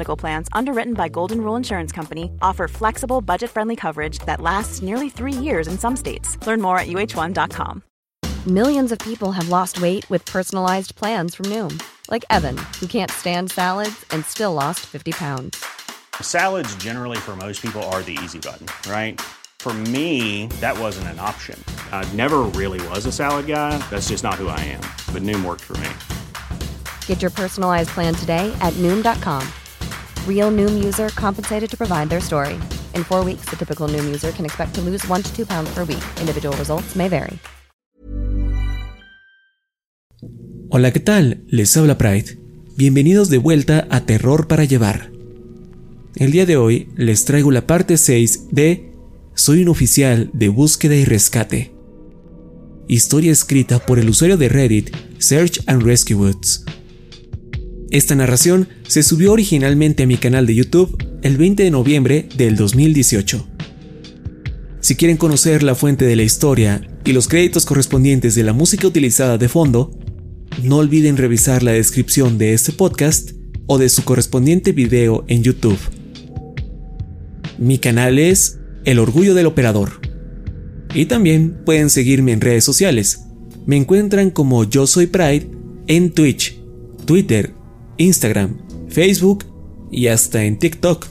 Medical Plans, underwritten by Golden Rule Insurance Company, offer flexible, budget friendly coverage that lasts nearly three years in some states. Learn more at uh1.com. Millions of people have lost weight with personalized plans from Noom, like Evan, who can't stand salads and still lost 50 pounds. Salads, generally, for most people, are the easy button, right? For me, that wasn't an option. I never really was a salad guy. That's just not who I am. But Noom worked for me. Get your personalized plan today at Noom.com. Real Noom user compensated to provide their story. In four weeks, the typical Noom user can expect to lose one to two pounds per week. Individual results may vary. Hola, ¿qué tal? Les habla Pride. Bienvenidos de vuelta a Terror para Llevar. El día de hoy les traigo la parte 6 de Soy un oficial de búsqueda y rescate. Historia escrita por el usuario de Reddit Search and Rescue Woods. Esta narración se subió originalmente a mi canal de YouTube el 20 de noviembre del 2018. Si quieren conocer la fuente de la historia y los créditos correspondientes de la música utilizada de fondo, no olviden revisar la descripción de este podcast o de su correspondiente video en YouTube. Mi canal es El Orgullo del Operador. Y también pueden seguirme en redes sociales. Me encuentran como Yo Soy Pride en Twitch, Twitter, Instagram, Facebook y hasta en TikTok.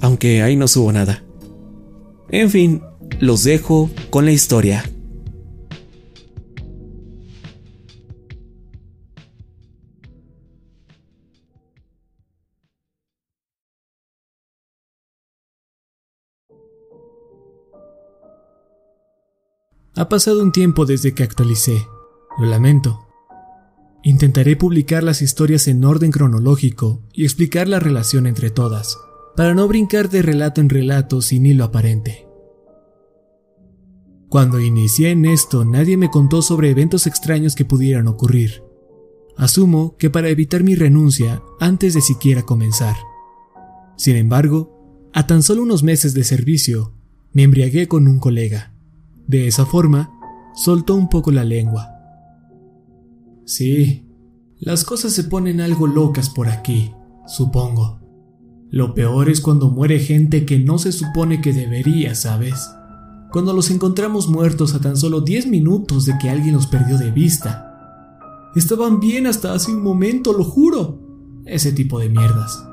Aunque ahí no subo nada. En fin, los dejo con la historia. Ha pasado un tiempo desde que actualicé. Lo lamento. Intentaré publicar las historias en orden cronológico y explicar la relación entre todas, para no brincar de relato en relato sin hilo aparente. Cuando inicié en esto nadie me contó sobre eventos extraños que pudieran ocurrir. Asumo que para evitar mi renuncia antes de siquiera comenzar. Sin embargo, a tan solo unos meses de servicio, me embriagué con un colega. De esa forma, soltó un poco la lengua. Sí, las cosas se ponen algo locas por aquí, supongo. Lo peor es cuando muere gente que no se supone que debería, ¿sabes? Cuando los encontramos muertos a tan solo 10 minutos de que alguien los perdió de vista. Estaban bien hasta hace un momento, lo juro. Ese tipo de mierdas.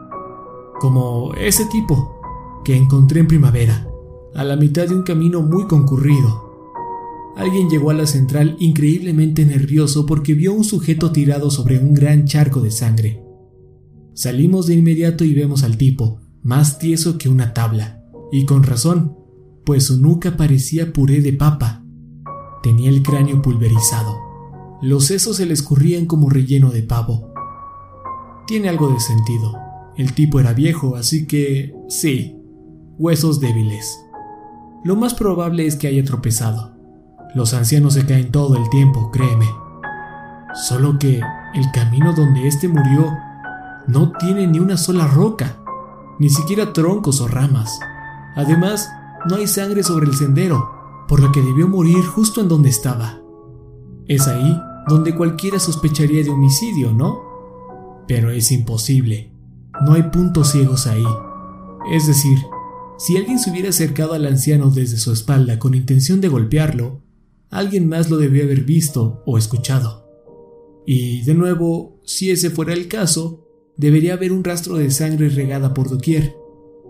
Como ese tipo que encontré en primavera, a la mitad de un camino muy concurrido. Alguien llegó a la central increíblemente nervioso porque vio un sujeto tirado sobre un gran charco de sangre. Salimos de inmediato y vemos al tipo, más tieso que una tabla, y con razón, pues su nuca parecía puré de papa. Tenía el cráneo pulverizado. Los sesos se le escurrían como relleno de pavo. Tiene algo de sentido. El tipo era viejo, así que... sí, huesos débiles. Lo más probable es que haya tropezado. Los ancianos se caen todo el tiempo, créeme. Solo que el camino donde éste murió no tiene ni una sola roca, ni siquiera troncos o ramas. Además, no hay sangre sobre el sendero, por lo que debió morir justo en donde estaba. Es ahí donde cualquiera sospecharía de homicidio, ¿no? Pero es imposible. No hay puntos ciegos ahí. Es decir, si alguien se hubiera acercado al anciano desde su espalda con intención de golpearlo, alguien más lo debió haber visto o escuchado. Y, de nuevo, si ese fuera el caso, debería haber un rastro de sangre regada por doquier.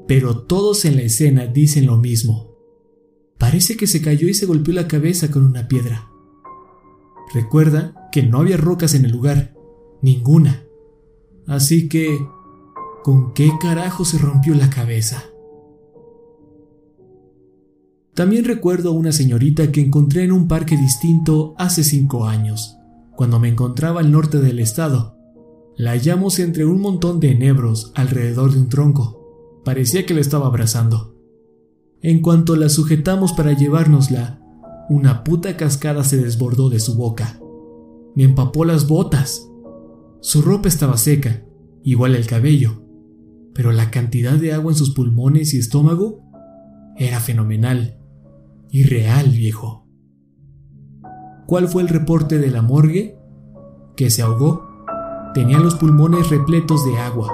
Pero todos en la escena dicen lo mismo. Parece que se cayó y se golpeó la cabeza con una piedra. Recuerda que no había rocas en el lugar, ninguna. Así que, ¿con qué carajo se rompió la cabeza? También recuerdo a una señorita que encontré en un parque distinto hace cinco años, cuando me encontraba al norte del estado. La hallamos entre un montón de enebros alrededor de un tronco. Parecía que la estaba abrazando. En cuanto la sujetamos para llevárnosla, una puta cascada se desbordó de su boca. Me empapó las botas. Su ropa estaba seca, igual el cabello, pero la cantidad de agua en sus pulmones y estómago era fenomenal. Irreal, viejo. ¿Cuál fue el reporte de la morgue? Que se ahogó. Tenía los pulmones repletos de agua,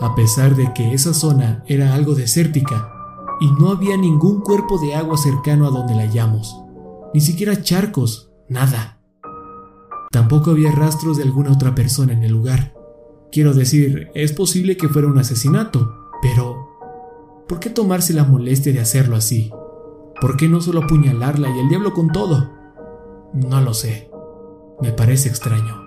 a pesar de que esa zona era algo desértica y no había ningún cuerpo de agua cercano a donde la hallamos, ni siquiera charcos, nada. Tampoco había rastros de alguna otra persona en el lugar. Quiero decir, es posible que fuera un asesinato, pero ¿por qué tomarse la molestia de hacerlo así? ¿Por qué no solo apuñalarla y el diablo con todo? No lo sé. Me parece extraño.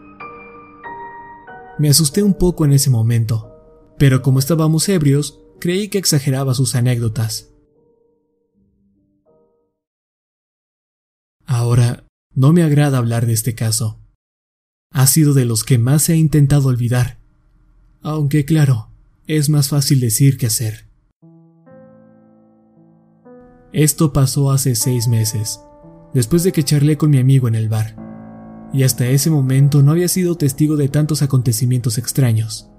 Me asusté un poco en ese momento, pero como estábamos ebrios, creí que exageraba sus anécdotas. Ahora, no me agrada hablar de este caso. Ha sido de los que más he intentado olvidar, aunque claro, es más fácil decir que hacer. Esto pasó hace seis meses, después de que charlé con mi amigo en el bar, y hasta ese momento no había sido testigo de tantos acontecimientos extraños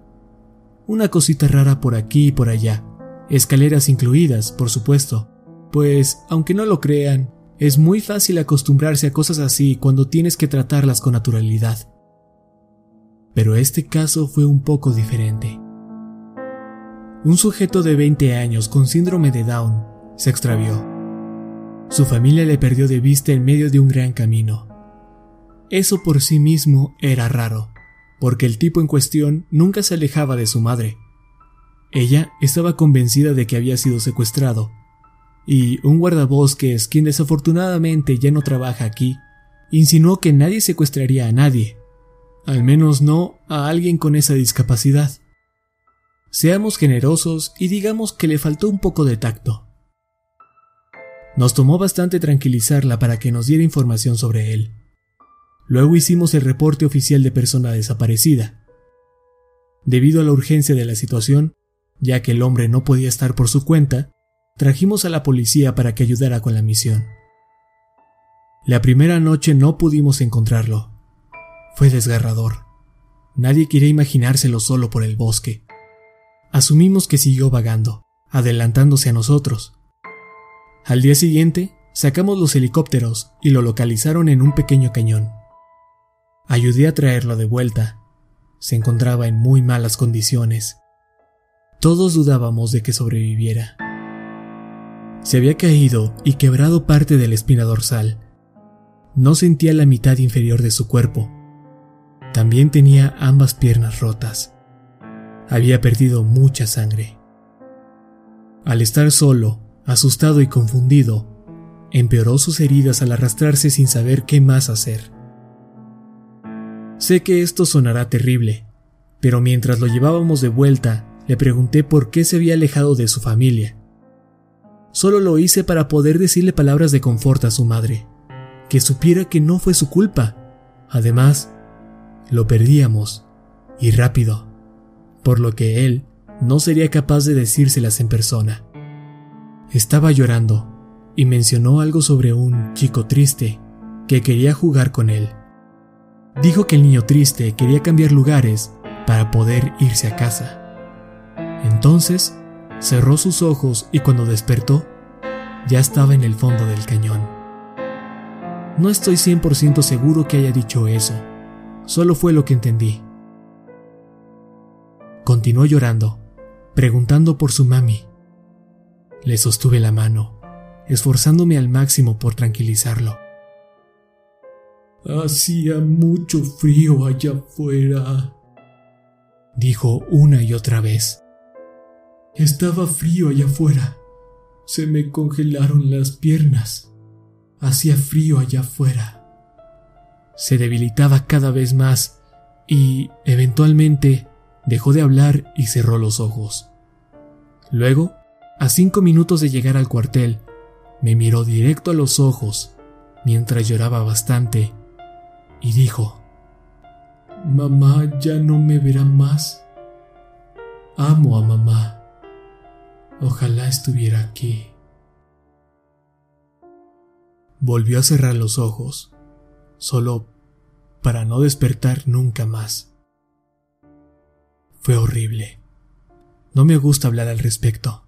una cosita rara por aquí y por allá, escaleras incluidas, por supuesto, pues, aunque no lo crean, es muy fácil acostumbrarse a cosas así cuando tienes que tratarlas con naturalidad. Pero este caso fue un poco diferente. Un sujeto de 20 años con síndrome de Down se extravió. Su familia le perdió de vista en medio de un gran camino. Eso por sí mismo era raro, porque el tipo en cuestión nunca se alejaba de su madre. Ella estaba convencida de que había sido secuestrado, y un guardabosques, quien desafortunadamente ya no trabaja aquí, insinuó que nadie secuestraría a nadie, al menos no a alguien con esa discapacidad. Seamos generosos y digamos que le faltó un poco de tacto. Nos tomó bastante tranquilizarla para que nos diera información sobre él. Luego hicimos el reporte oficial de persona desaparecida. Debido a la urgencia de la situación, ya que el hombre no podía estar por su cuenta, trajimos a la policía para que ayudara con la misión. La primera noche no pudimos encontrarlo. Fue desgarrador. Nadie quería imaginárselo solo por el bosque. Asumimos que siguió vagando, adelantándose a nosotros. Al día siguiente, sacamos los helicópteros y lo localizaron en un pequeño cañón. Ayudé a traerlo de vuelta. Se encontraba en muy malas condiciones. Todos dudábamos de que sobreviviera. Se había caído y quebrado parte de la espina dorsal. No sentía la mitad inferior de su cuerpo. También tenía ambas piernas rotas. Había perdido mucha sangre. Al estar solo, asustado y confundido, empeoró sus heridas al arrastrarse sin saber qué más hacer. Sé que esto sonará terrible, pero mientras lo llevábamos de vuelta, le pregunté por qué se había alejado de su familia. Solo lo hice para poder decirle palabras de confort a su madre, que supiera que no fue su culpa. Además, lo perdíamos, y rápido, por lo que él no sería capaz de decírselas en persona. Estaba llorando y mencionó algo sobre un chico triste que quería jugar con él. Dijo que el niño triste quería cambiar lugares para poder irse a casa. Entonces, cerró sus ojos y cuando despertó, ya estaba en el fondo del cañón. No estoy 100% seguro que haya dicho eso, solo fue lo que entendí. Continuó llorando, preguntando por su mami. Le sostuve la mano, esforzándome al máximo por tranquilizarlo. Hacía mucho frío allá afuera, dijo una y otra vez. Estaba frío allá afuera. Se me congelaron las piernas. Hacía frío allá afuera. Se debilitaba cada vez más y, eventualmente, dejó de hablar y cerró los ojos. Luego, a cinco minutos de llegar al cuartel, me miró directo a los ojos mientras lloraba bastante y dijo, Mamá ya no me verá más. Amo a mamá. Ojalá estuviera aquí. Volvió a cerrar los ojos, solo para no despertar nunca más. Fue horrible. No me gusta hablar al respecto.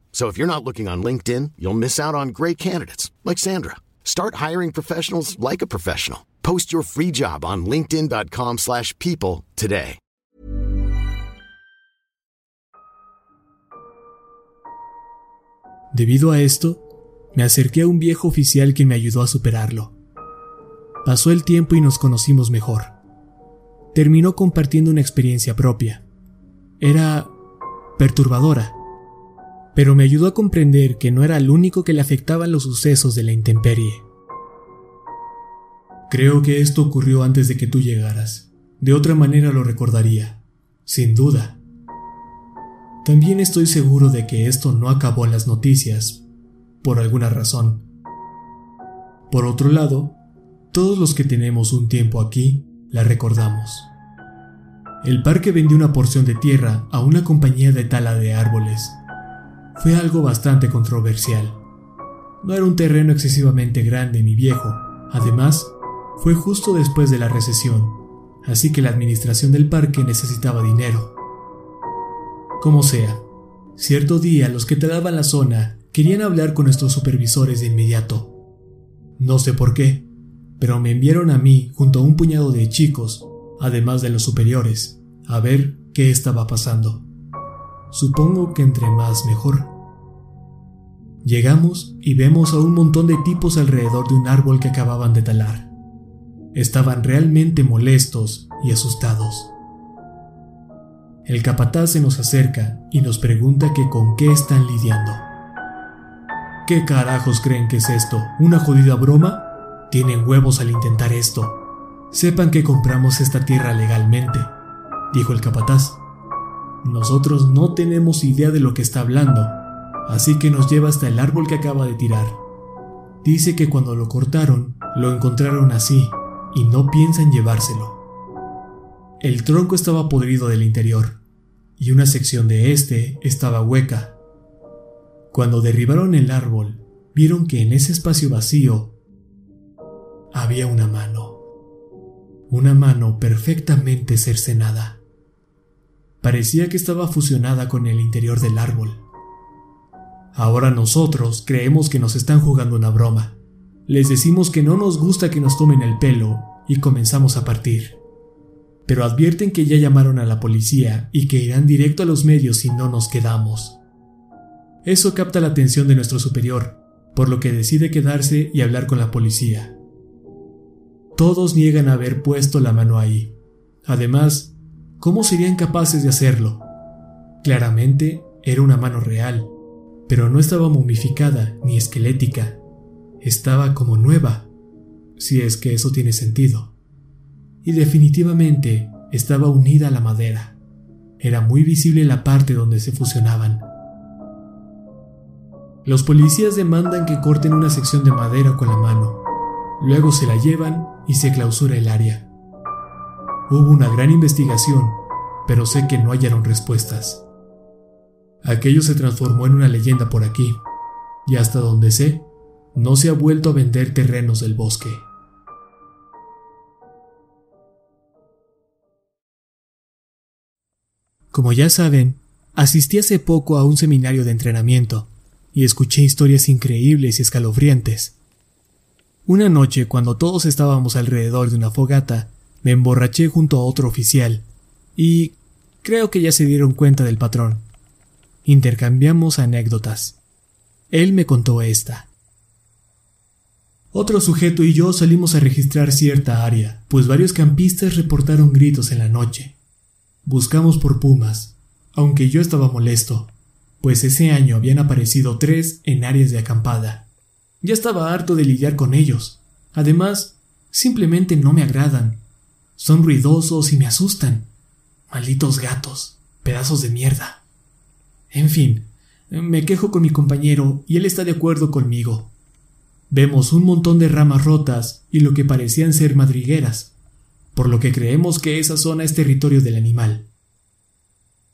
So if you're not looking on LinkedIn, you'll miss out on great candidates like Sandra. Start hiring professionals like a professional. Post your free job on linkedin.com/people today. Debido a esto, me acerqué a un viejo oficial que me ayudó a superarlo. Pasó el tiempo y nos conocimos mejor. Terminó compartiendo una experiencia propia. Era perturbadora, pero me ayudó a comprender que no era el único que le afectaban los sucesos de la intemperie. Creo que esto ocurrió antes de que tú llegaras. De otra manera lo recordaría, sin duda. También estoy seguro de que esto no acabó en las noticias, por alguna razón. Por otro lado, todos los que tenemos un tiempo aquí la recordamos. El parque vendió una porción de tierra a una compañía de tala de árboles. Fue algo bastante controversial. No era un terreno excesivamente grande ni viejo. Además, fue justo después de la recesión, así que la administración del parque necesitaba dinero. Como sea, cierto día los que talaban la zona querían hablar con nuestros supervisores de inmediato. No sé por qué, pero me enviaron a mí junto a un puñado de chicos, además de los superiores, a ver qué estaba pasando. Supongo que entre más mejor. Llegamos y vemos a un montón de tipos alrededor de un árbol que acababan de talar. Estaban realmente molestos y asustados. El capataz se nos acerca y nos pregunta que con qué están lidiando. ¿Qué carajos creen que es esto? ¿Una jodida broma? Tienen huevos al intentar esto. Sepan que compramos esta tierra legalmente, dijo el capataz. Nosotros no tenemos idea de lo que está hablando, así que nos lleva hasta el árbol que acaba de tirar. Dice que cuando lo cortaron, lo encontraron así, y no piensan llevárselo. El tronco estaba podrido del interior, y una sección de este estaba hueca. Cuando derribaron el árbol, vieron que en ese espacio vacío había una mano. Una mano perfectamente cercenada. Parecía que estaba fusionada con el interior del árbol. Ahora nosotros creemos que nos están jugando una broma. Les decimos que no nos gusta que nos tomen el pelo y comenzamos a partir. Pero advierten que ya llamaron a la policía y que irán directo a los medios si no nos quedamos. Eso capta la atención de nuestro superior, por lo que decide quedarse y hablar con la policía. Todos niegan haber puesto la mano ahí. Además, ¿cómo serían capaces de hacerlo? Claramente era una mano real, pero no estaba momificada ni esquelética. Estaba como nueva, si es que eso tiene sentido. Y definitivamente estaba unida a la madera. Era muy visible la parte donde se fusionaban. Los policías demandan que corten una sección de madera con la mano. Luego se la llevan y se clausura el área. Hubo una gran investigación, pero sé que no hallaron respuestas. Aquello se transformó en una leyenda por aquí, y hasta donde sé, no se ha vuelto a vender terrenos del bosque. Como ya saben, asistí hace poco a un seminario de entrenamiento y escuché historias increíbles y escalofriantes. Una noche, cuando todos estábamos alrededor de una fogata, me emborraché junto a otro oficial y creo que ya se dieron cuenta del patrón. Intercambiamos anécdotas. Él me contó esta. Otro sujeto y yo salimos a registrar cierta área, pues varios campistas reportaron gritos en la noche. Buscamos por pumas, aunque yo estaba molesto, pues ese año habían aparecido tres en áreas de acampada. Ya estaba harto de lidiar con ellos. Además, simplemente no me agradan. Son ruidosos y me asustan. Malditos gatos, pedazos de mierda. En fin, me quejo con mi compañero y él está de acuerdo conmigo. Vemos un montón de ramas rotas y lo que parecían ser madrigueras, por lo que creemos que esa zona es territorio del animal.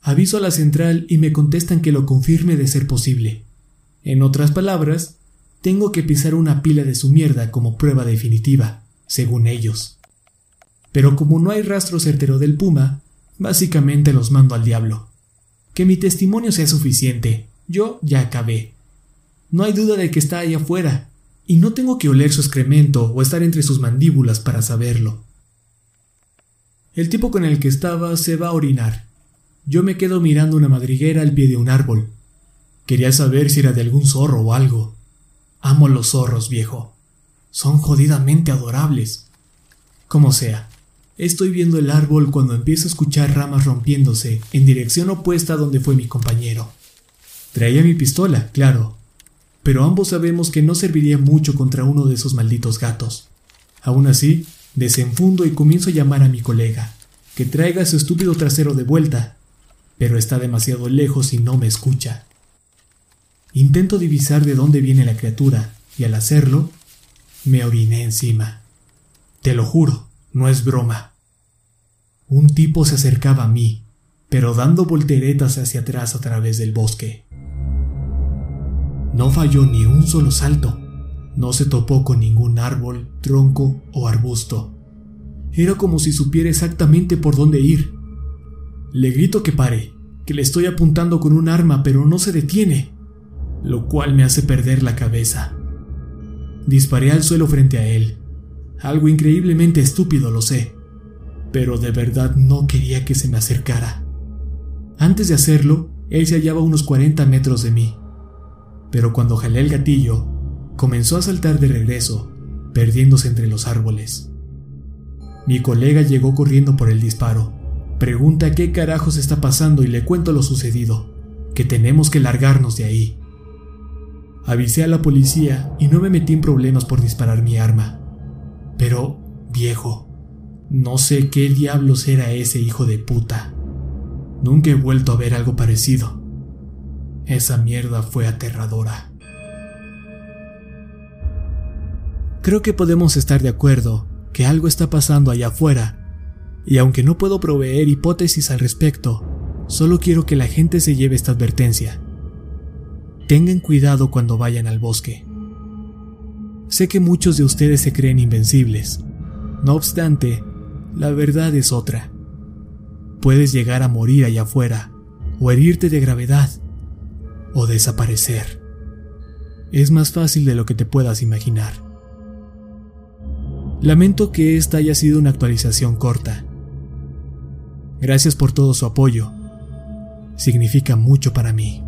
Aviso a la central y me contestan que lo confirme de ser posible. En otras palabras, tengo que pisar una pila de su mierda como prueba definitiva, según ellos. Pero como no hay rastro certero del puma, básicamente los mando al diablo. Que mi testimonio sea suficiente, yo ya acabé. No hay duda de que está ahí afuera, y no tengo que oler su excremento o estar entre sus mandíbulas para saberlo. El tipo con el que estaba se va a orinar. Yo me quedo mirando una madriguera al pie de un árbol. Quería saber si era de algún zorro o algo. Amo los zorros, viejo. Son jodidamente adorables. Como sea, estoy viendo el árbol cuando empiezo a escuchar ramas rompiéndose en dirección opuesta a donde fue mi compañero. Traía mi pistola, claro, pero ambos sabemos que no serviría mucho contra uno de esos malditos gatos. Aún así, desenfundo y comienzo a llamar a mi colega, que traiga su estúpido trasero de vuelta, pero está demasiado lejos y no me escucha. Intento divisar de dónde viene la criatura, y al hacerlo, me oriné encima. Te lo juro, no es broma. Un tipo se acercaba a mí, pero dando volteretas hacia atrás a través del bosque. No falló ni un solo salto. No se topó con ningún árbol, tronco o arbusto. Era como si supiera exactamente por dónde ir. Le grito que pare, que le estoy apuntando con un arma, pero no se detiene lo cual me hace perder la cabeza. Disparé al suelo frente a él. Algo increíblemente estúpido, lo sé, pero de verdad no quería que se me acercara. Antes de hacerlo, él se hallaba a unos 40 metros de mí, pero cuando jalé el gatillo, comenzó a saltar de regreso, perdiéndose entre los árboles. Mi colega llegó corriendo por el disparo. Pregunta qué carajos está pasando y le cuento lo sucedido, que tenemos que largarnos de ahí. Avisé a la policía y no me metí en problemas por disparar mi arma. Pero, viejo, no sé qué diablos era ese hijo de puta. Nunca he vuelto a ver algo parecido. Esa mierda fue aterradora. Creo que podemos estar de acuerdo que algo está pasando allá afuera, y aunque no puedo proveer hipótesis al respecto, solo quiero que la gente se lleve esta advertencia. Tengan cuidado cuando vayan al bosque. Sé que muchos de ustedes se creen invencibles. No obstante, la verdad es otra. Puedes llegar a morir allá afuera, o herirte de gravedad, o desaparecer. Es más fácil de lo que te puedas imaginar. Lamento que esta haya sido una actualización corta. Gracias por todo su apoyo. Significa mucho para mí.